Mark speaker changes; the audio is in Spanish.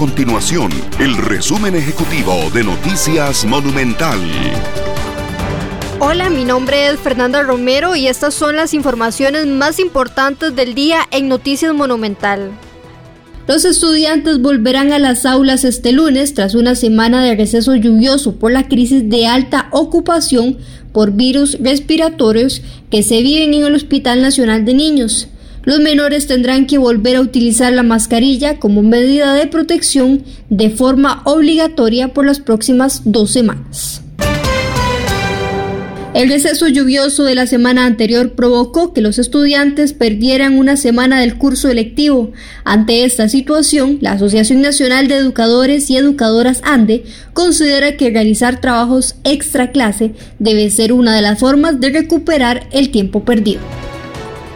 Speaker 1: continuación el resumen ejecutivo de Noticias Monumental.
Speaker 2: Hola, mi nombre es Fernanda Romero y estas son las informaciones más importantes del día en Noticias Monumental. Los estudiantes volverán a las aulas este lunes tras una semana de receso lluvioso por la crisis de alta ocupación por virus respiratorios que se viven en el Hospital Nacional de Niños. Los menores tendrán que volver a utilizar la mascarilla como medida de protección de forma obligatoria por las próximas dos semanas. El receso lluvioso de la semana anterior provocó que los estudiantes perdieran una semana del curso electivo. Ante esta situación, la Asociación Nacional de Educadores y Educadoras ANDE considera que realizar trabajos extra clase debe ser una de las formas de recuperar el tiempo perdido.